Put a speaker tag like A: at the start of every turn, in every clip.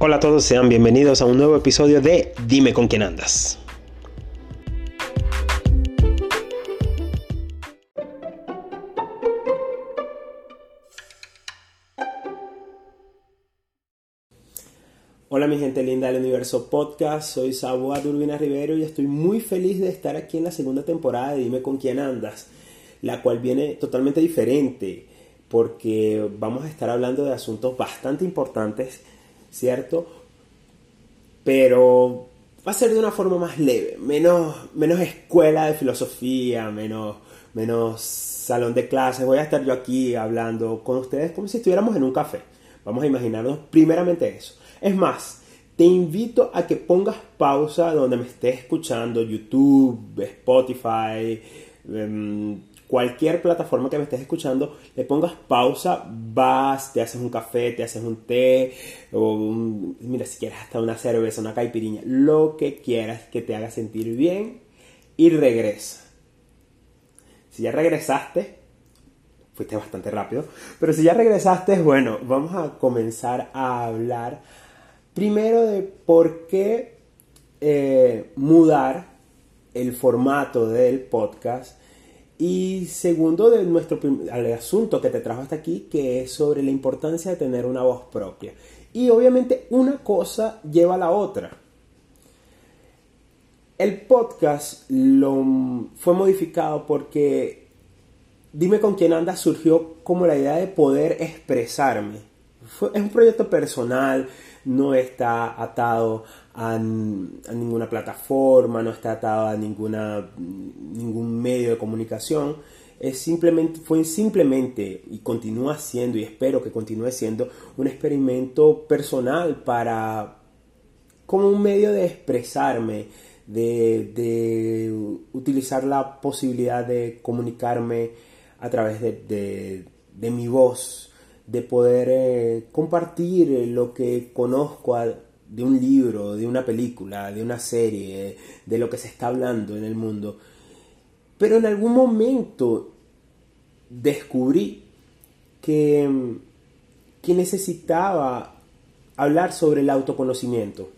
A: Hola a todos, sean bienvenidos a un nuevo episodio de Dime con quién andas. Hola mi gente linda del Universo Podcast, soy Saboa Urbina Rivero y estoy muy feliz de estar aquí en la segunda temporada de Dime con quién andas, la cual viene totalmente diferente porque vamos a estar hablando de asuntos bastante importantes, ¿cierto? Pero va a ser de una forma más leve, menos, menos escuela de filosofía, menos, menos salón de clases. Voy a estar yo aquí hablando con ustedes como si estuviéramos en un café. Vamos a imaginarnos primeramente eso. Es más, te invito a que pongas pausa donde me estés escuchando, YouTube, Spotify, em, cualquier plataforma que me estés escuchando, le pongas pausa, vas, te haces un café, te haces un té, o mira, si quieres hasta una cerveza, una caipiriña, lo que quieras que te haga sentir bien y regresa. Si ya regresaste, fuiste bastante rápido, pero si ya regresaste, bueno, vamos a comenzar a hablar primero de por qué eh, mudar el formato del podcast y segundo, de nuestro asunto que te trajo hasta aquí, que es sobre la importancia de tener una voz propia. Y obviamente una cosa lleva a la otra. El podcast lo, fue modificado porque Dime con quién andas surgió como la idea de poder expresarme. es un proyecto personal, no está atado a, ninguna plataforma, no está atado a ninguna, ningún medio de comunicación. Es simplemente, fue simplemente y continúa siendo, y espero que continúe siendo, un experimento personal para, como un medio de expresarme, de, utilizar la posibilidad de comunicarme a través de, de mi voz, de poder eh, compartir lo que conozco de un libro, de una película, de una serie, de lo que se está hablando en el mundo. Pero en algún momento descubrí que, que necesitaba hablar sobre el autoconocimiento.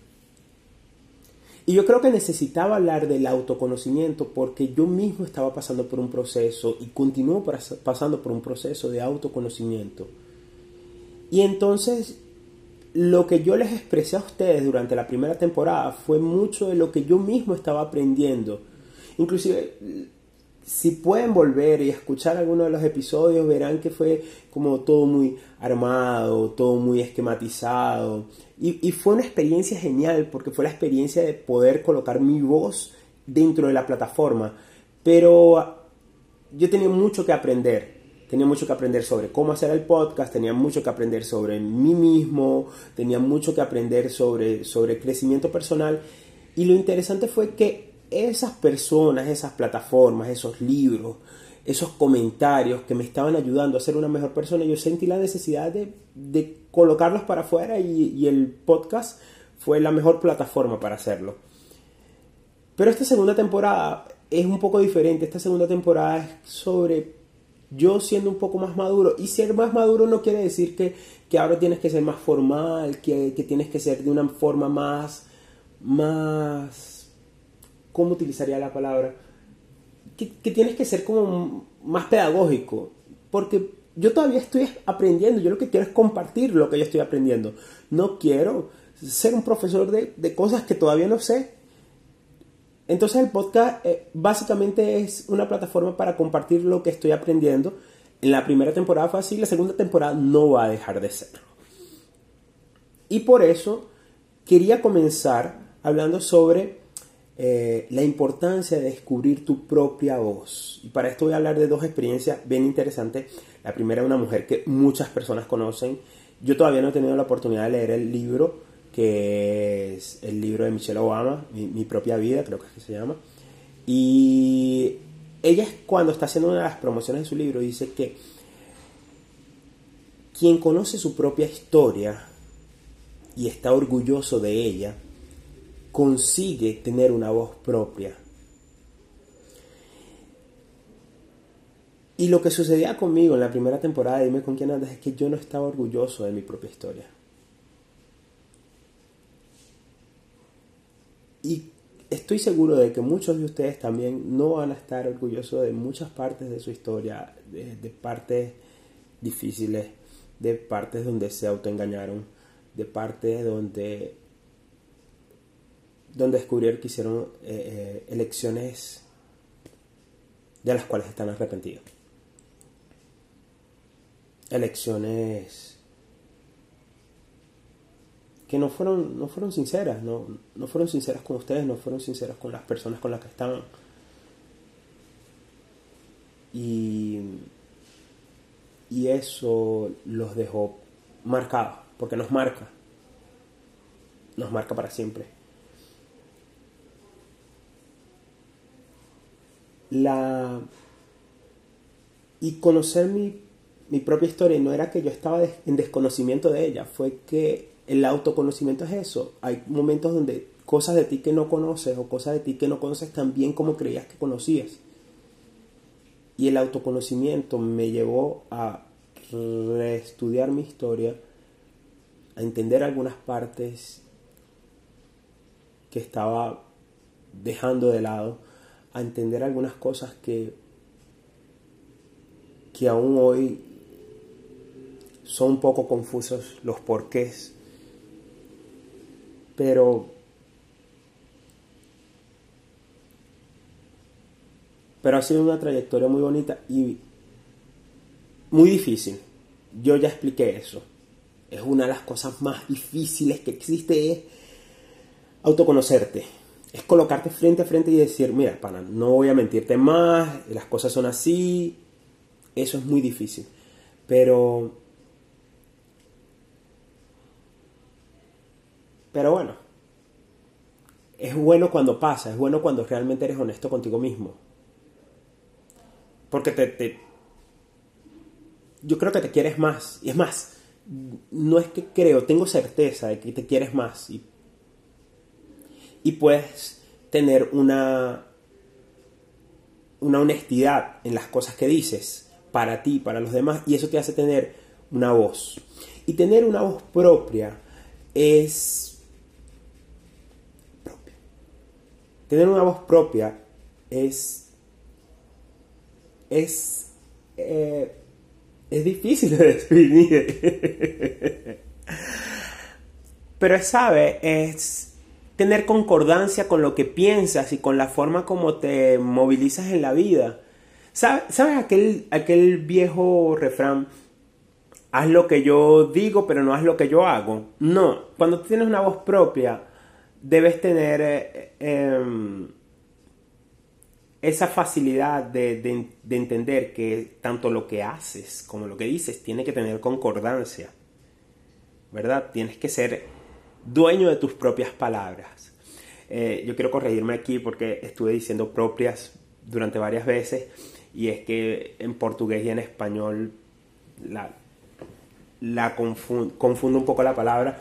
A: Y yo creo que necesitaba hablar del autoconocimiento porque yo mismo estaba pasando por un proceso y continúo pasando por un proceso de autoconocimiento. Y entonces lo que yo les expresé a ustedes durante la primera temporada fue mucho de lo que yo mismo estaba aprendiendo. Inclusive, si pueden volver y escuchar alguno de los episodios, verán que fue como todo muy armado, todo muy esquematizado. Y, y fue una experiencia genial porque fue la experiencia de poder colocar mi voz dentro de la plataforma. Pero yo tenía mucho que aprender tenía mucho que aprender sobre cómo hacer el podcast, tenía mucho que aprender sobre mí mismo, tenía mucho que aprender sobre, sobre crecimiento personal. Y lo interesante fue que esas personas, esas plataformas, esos libros, esos comentarios que me estaban ayudando a ser una mejor persona, yo sentí la necesidad de, de colocarlos para afuera y, y el podcast fue la mejor plataforma para hacerlo. Pero esta segunda temporada es un poco diferente. Esta segunda temporada es sobre yo siendo un poco más maduro. Y ser más maduro no quiere decir que, ahora tienes que ser más formal, que, tienes que ser de una forma más, más, ¿cómo utilizaría la palabra? Que, tienes que ser como más pedagógico. Porque yo todavía estoy aprendiendo, yo lo que quiero es compartir lo que yo estoy aprendiendo. No quiero ser un profesor de, de cosas que todavía no sé. Entonces el podcast eh, básicamente es una plataforma para compartir lo que estoy aprendiendo. En la primera temporada fue así, la segunda temporada no va a dejar de serlo. Y por eso quería comenzar hablando sobre eh, la importancia de descubrir tu propia voz. Y para esto voy a hablar de dos experiencias bien interesantes. La primera es una mujer que muchas personas conocen. Yo todavía no he tenido la oportunidad de leer el libro, que es el libro de Michelle Obama, mi, propia vida, creo que es que se llama. Y ella cuando está haciendo una de las promociones de su libro dice que quien conoce su propia historia y está orgulloso de ella, consigue tener una voz propia. Y lo que sucedía conmigo en la primera temporada de Dime con quién andas es que yo no estaba orgulloso de mi propia historia. Y estoy seguro de que muchos de ustedes también no van a estar orgullosos de muchas partes de su historia, de, partes difíciles, de partes donde se autoengañaron, de partes donde, donde descubrieron que hicieron eh, eh, elecciones de las cuales están arrepentidos. Elecciones que no fueron, no fueron sinceras, no, no fueron sinceras con ustedes, no fueron sinceras con las personas con las que estaban. Y, y eso los dejó marcados, porque nos marca, nos marca para siempre. La... Y conocer mi, mi propia historia no era que yo estaba en desconocimiento de ella, fue que el autoconocimiento es eso. Hay momentos donde cosas de ti que no conoces o cosas de ti que no conoces tan bien como creías que conocías. Y el autoconocimiento me llevó a reestudiar mi historia, a entender algunas partes que estaba dejando de lado, a entender algunas cosas que, que aún hoy son un poco confusos los porqués pero pero ha sido una trayectoria muy bonita y muy difícil. Yo ya expliqué eso. Es una de las cosas más difíciles que existe es autoconocerte. Es colocarte frente a frente y decir, mira, pana, no voy a mentirte más, las cosas son así. Eso es muy difícil. Pero Pero bueno, es bueno cuando pasa, es bueno cuando realmente eres honesto contigo mismo. Porque te, yo creo que te quieres más. Y es más, no es que creo, tengo certeza de que te quieres más. Y, y puedes tener una, una honestidad en las cosas que dices para ti, para los demás. Y eso te hace tener una voz. Y tener una voz propia es Tener una voz propia es. es. Eh, es difícil de definir. Pero sabe, es tener concordancia con lo que piensas y con la forma como te movilizas en la vida. ¿Sabes, aquel, aquel viejo refrán? Haz lo que yo digo, pero no haz lo que yo hago. No, cuando tienes una voz propia, debes tener eh, em, esa facilidad de, entender que tanto lo que haces como lo que dices tiene que tener concordancia, ¿verdad? Tienes que ser dueño de tus propias palabras. Eh, yo quiero corregirme aquí porque estuve diciendo propias durante varias veces y es que en portugués y en español la, la confundo un poco la palabra.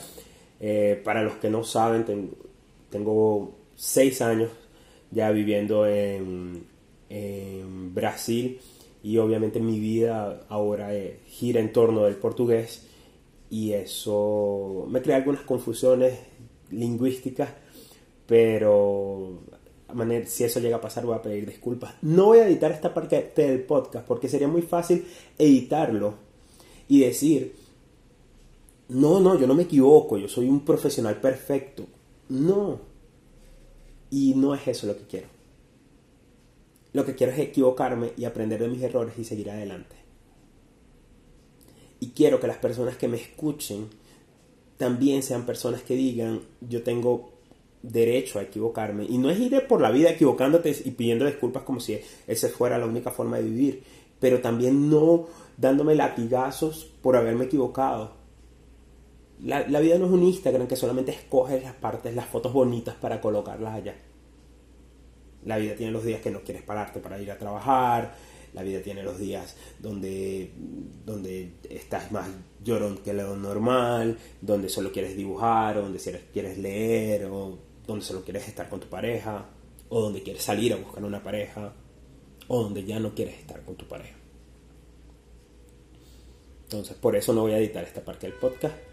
A: Eh, para los que no saben, tengo, tengo seis años ya viviendo en, Brasil y obviamente mi vida ahora eh, gira en torno del portugués y eso me crea algunas confusiones lingüísticas, pero manera, si eso llega a pasar voy a pedir disculpas. No voy a editar esta parte del podcast porque sería muy fácil editarlo y decir, no, no, yo no me equivoco, yo soy un profesional perfecto. No. Y no es eso lo que quiero. Lo que quiero es equivocarme y aprender de mis errores y seguir adelante. Y quiero que las personas que me escuchen también sean personas que digan, yo tengo derecho a equivocarme. Y no es ir por la vida equivocándote y pidiendo disculpas como si esa fuera la única forma de vivir. Pero también no dándome latigazos por haberme equivocado. La, vida no es un Instagram que solamente escoges las partes, las fotos bonitas para colocarlas allá. La vida tiene los días que no quieres pararte para ir a trabajar. La vida tiene los días donde, donde estás más llorón que lo normal, donde solo quieres dibujar, o donde quieres leer, o donde solo quieres estar con tu pareja, o donde quieres salir a buscar una pareja, o donde ya no quieres estar con tu pareja. Entonces, por eso no voy a editar esta parte del podcast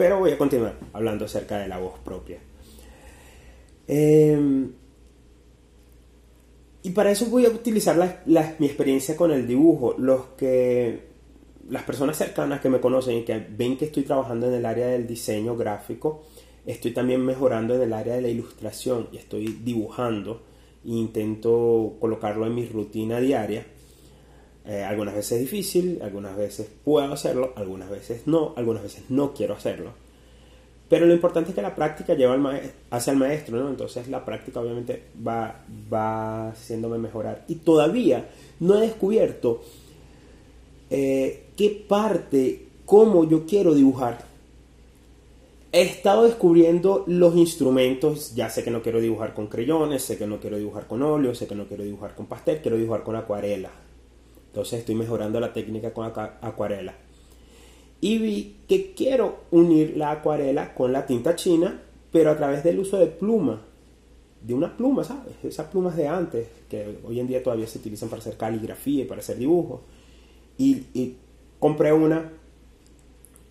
A: pero voy a continuar hablando acerca de la voz propia. Em, y para eso voy a utilizar mi experiencia con el dibujo. Los que, las personas cercanas que me conocen y que ven que estoy trabajando en el área del diseño gráfico, estoy también mejorando en el área de la ilustración y estoy dibujando e intento colocarlo en mi rutina diaria. Eh, algunas veces es difícil, algunas veces puedo hacerlo, algunas veces no, algunas veces no quiero hacerlo. Pero lo importante es que la práctica lleva al hacia el maestro, ¿no? Entonces la práctica obviamente va, va haciéndome mejorar. Y todavía no he descubierto eh, qué parte, cómo yo quiero dibujar. He estado descubriendo los instrumentos, ya sé que no quiero dibujar con creyones, sé que no quiero dibujar con óleo, sé que no quiero dibujar con pastel, quiero dibujar con acuarela. Entonces estoy mejorando la técnica con acuarela y vi que quiero unir la acuarela con la tinta china, pero a través del uso de pluma, de una pluma, ¿sabes? Esas plumas de antes, que hoy en día todavía se utilizan para hacer caligrafía y para hacer dibujos. Y, compré una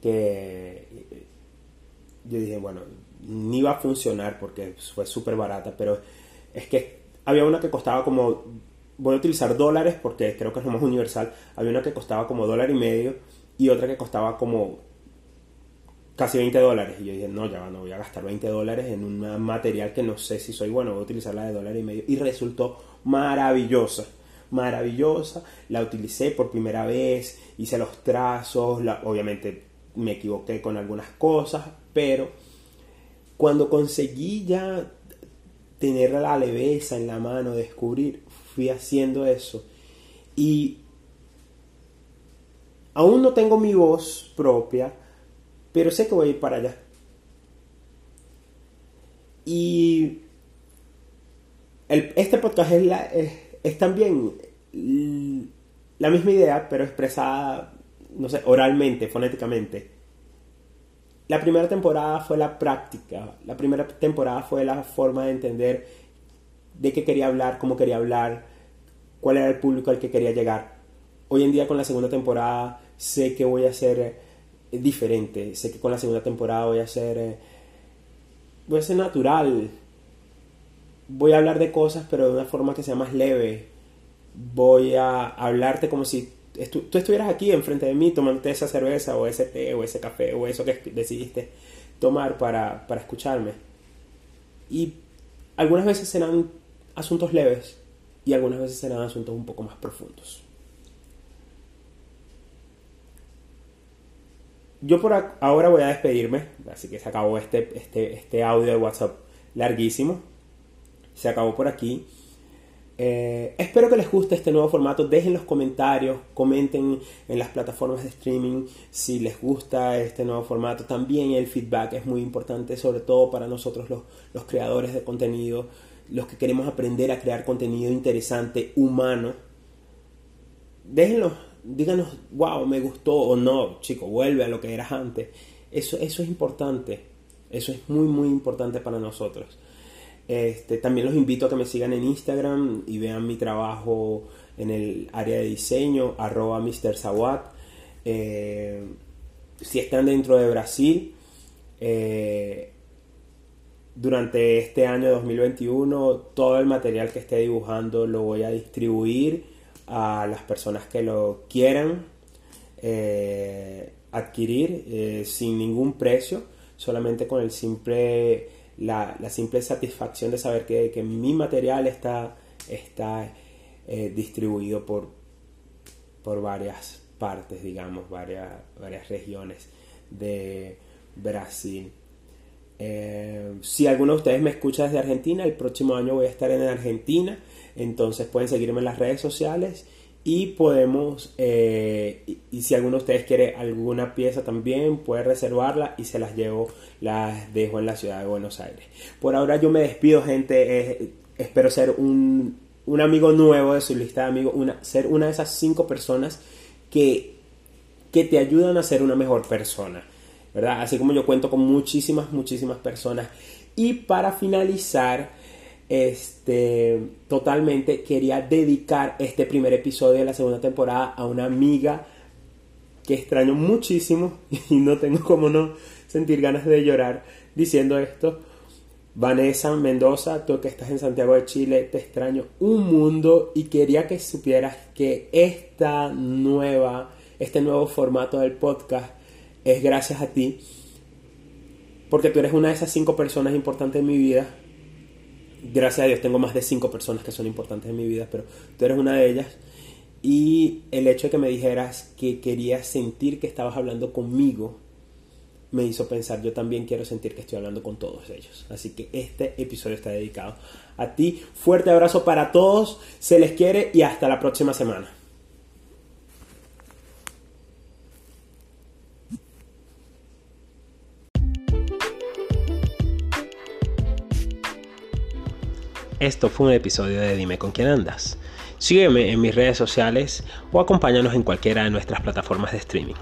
A: que yo dije, bueno, ni va a funcionar porque fue súper barata, pero es que había una que costaba como, voy a utilizar dólares porque creo que es lo más universal, había una que costaba como dólar y medio y otra que costaba como casi 20 dólares. Y yo dije, no, ya no voy a gastar 20 dólares en un material que no sé si soy bueno, voy a utilizar la de dólar y medio. Y resultó maravillosa, maravillosa. La utilicé por primera vez, hice los trazos, obviamente me equivoqué con algunas cosas, pero cuando conseguí ya tener la leveza en la mano, descubrir, haciendo eso. Y Aún no tengo mi voz propia, pero sé que voy a ir para allá. Y este podcast es, también la misma idea, pero expresada, no sé, oralmente, fonéticamente. La primera temporada fue la práctica, la primera temporada fue la forma de entender de qué quería hablar, cómo quería hablar, cuál era el público al que quería llegar. Hoy en día con la segunda temporada sé que voy a ser eh, diferente, sé que con la segunda temporada voy a ser eh, voy a ser natural. Voy a hablar de cosas pero de una forma que sea más leve. Voy a hablarte como si tú estuvieras aquí enfrente de mí tomándote esa cerveza o ese té o ese café o eso que decidiste tomar para, para escucharme. Y algunas veces serán asuntos leves y algunas veces serán asuntos un poco más profundos. yo por ahora voy a despedirme, así que se acabó este, este, este audio de WhatsApp larguísimo. Se acabó por aquí. Eh, espero que les guste este nuevo formato. Dejen los comentarios, comenten en las plataformas de streaming si les gusta este nuevo formato. También el feedback es muy importante, sobre todo para nosotros los, los creadores de contenido, los que queremos aprender a crear contenido interesante, humano. Déjenlo díganos, wow, me gustó o no, chico, vuelve a lo que eras antes. Eso, eso es importante, eso es muy, muy importante para nosotros. Este, también los invito a que me sigan en Instagram y vean mi trabajo en el área de diseño, arroba Mr. Eh, si están dentro de Brasil, eh, durante este año 2021, todo el material que esté dibujando lo voy a distribuir a las personas que lo quieran eh, adquirir eh, sin ningún precio, solamente con el simple, la, simple satisfacción de saber que, mi material está, está eh, distribuido por, por varias partes, digamos, varias, varias regiones de Brasil. Si alguno de ustedes me escucha desde Argentina, el próximo año voy a estar en Argentina entonces pueden seguirme en las redes sociales y podemos, eh, y, si alguno de ustedes quiere alguna pieza también, puede reservarla y se las llevo, las dejo en la ciudad de Buenos Aires. Por ahora yo me despido, gente. Eh, espero ser un, un, amigo nuevo de su lista de amigos, una, ser una de esas cinco personas que, que te ayudan a ser una mejor persona. ¿Verdad? Así como yo cuento con muchísimas, muchísimas personas. Y para finalizar, este, totalmente quería dedicar este primer episodio de la segunda temporada a una amiga que extraño muchísimo y no tengo como no sentir ganas de llorar diciendo esto. Vanessa Mendoza, tú que estás en Santiago de Chile, te extraño un mundo y quería que supieras que esta nueva, este nuevo formato del podcast es gracias a ti, porque tú eres una de esas cinco personas importantes en mi vida. Gracias a Dios tengo más de cinco personas que son importantes en mi vida, pero tú eres una de ellas. Y el hecho de que me dijeras que querías sentir que estabas hablando conmigo me hizo pensar, yo también quiero sentir que estoy hablando con todos ellos. Así que este episodio está dedicado a ti. Fuerte abrazo para todos, se les quiere y hasta la próxima semana. Esto fue un episodio de Dime con quién andas. Sígueme en mis redes sociales o acompáñanos en cualquiera de nuestras plataformas de streaming.